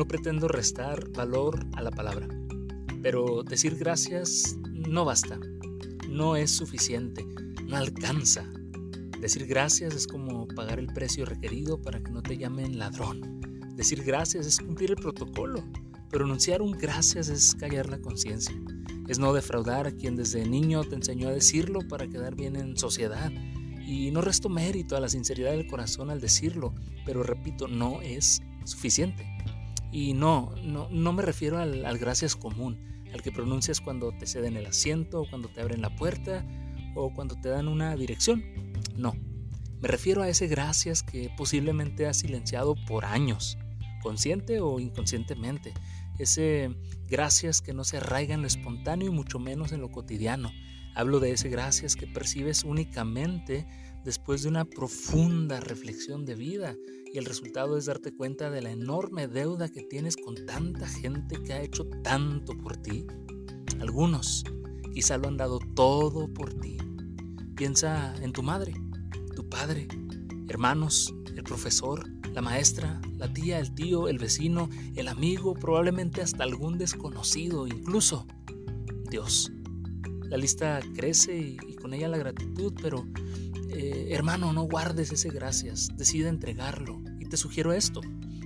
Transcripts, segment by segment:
No pretendo restar valor a la palabra, pero decir gracias no basta, no es suficiente, no alcanza. Decir gracias es como pagar el precio requerido para que no te llamen ladrón. Decir gracias es cumplir el protocolo, pero anunciar un gracias es callar la conciencia. Es no defraudar a quien desde niño te enseñó a decirlo para quedar bien en sociedad. Y no resto mérito a la sinceridad del corazón al decirlo, pero repito, no es suficiente. Y no, no, no me refiero al, al gracias común, al que pronuncias cuando te ceden el asiento, cuando te abren la puerta o cuando te dan una dirección. No, me refiero a ese gracias que posiblemente has silenciado por años, consciente o inconscientemente. Ese gracias que no se arraiga en lo espontáneo y mucho menos en lo cotidiano. Hablo de ese gracias que percibes únicamente después de una profunda reflexión de vida y el resultado es darte cuenta de la enorme deuda que tienes con tanta gente que ha hecho tanto por ti. Algunos quizá lo han dado todo por ti. Piensa en tu madre, tu padre, hermanos, el profesor, la maestra, la tía, el tío, el vecino, el amigo, probablemente hasta algún desconocido, incluso Dios. La lista crece y, con ella la gratitud, pero eh, hermano, no guardes ese gracias, decide entregarlo. Y te sugiero esto,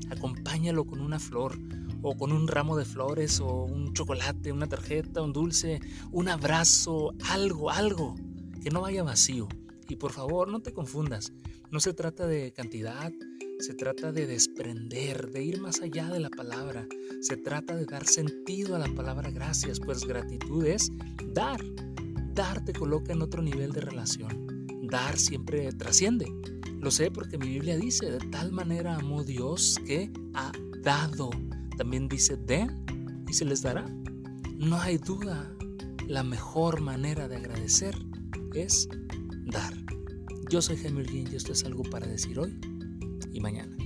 acompáñalo con una flor o con un ramo de flores o un chocolate, una tarjeta, un dulce, un abrazo, algo, algo, que no vaya vacío. Y por favor, no te confundas, no se trata de cantidad, se trata de desprender, de ir más allá de la palabra, se trata de dar sentido a la palabra gracias, pues gratitud es dar. Dar te coloca en otro nivel de relación dar siempre trasciende. Lo sé porque mi Biblia dice, de tal manera amó Dios que ha dado. También dice, den y se les dará. No hay duda, la mejor manera de agradecer es dar. Yo soy Jaime Holguín y esto es algo para decir hoy y mañana.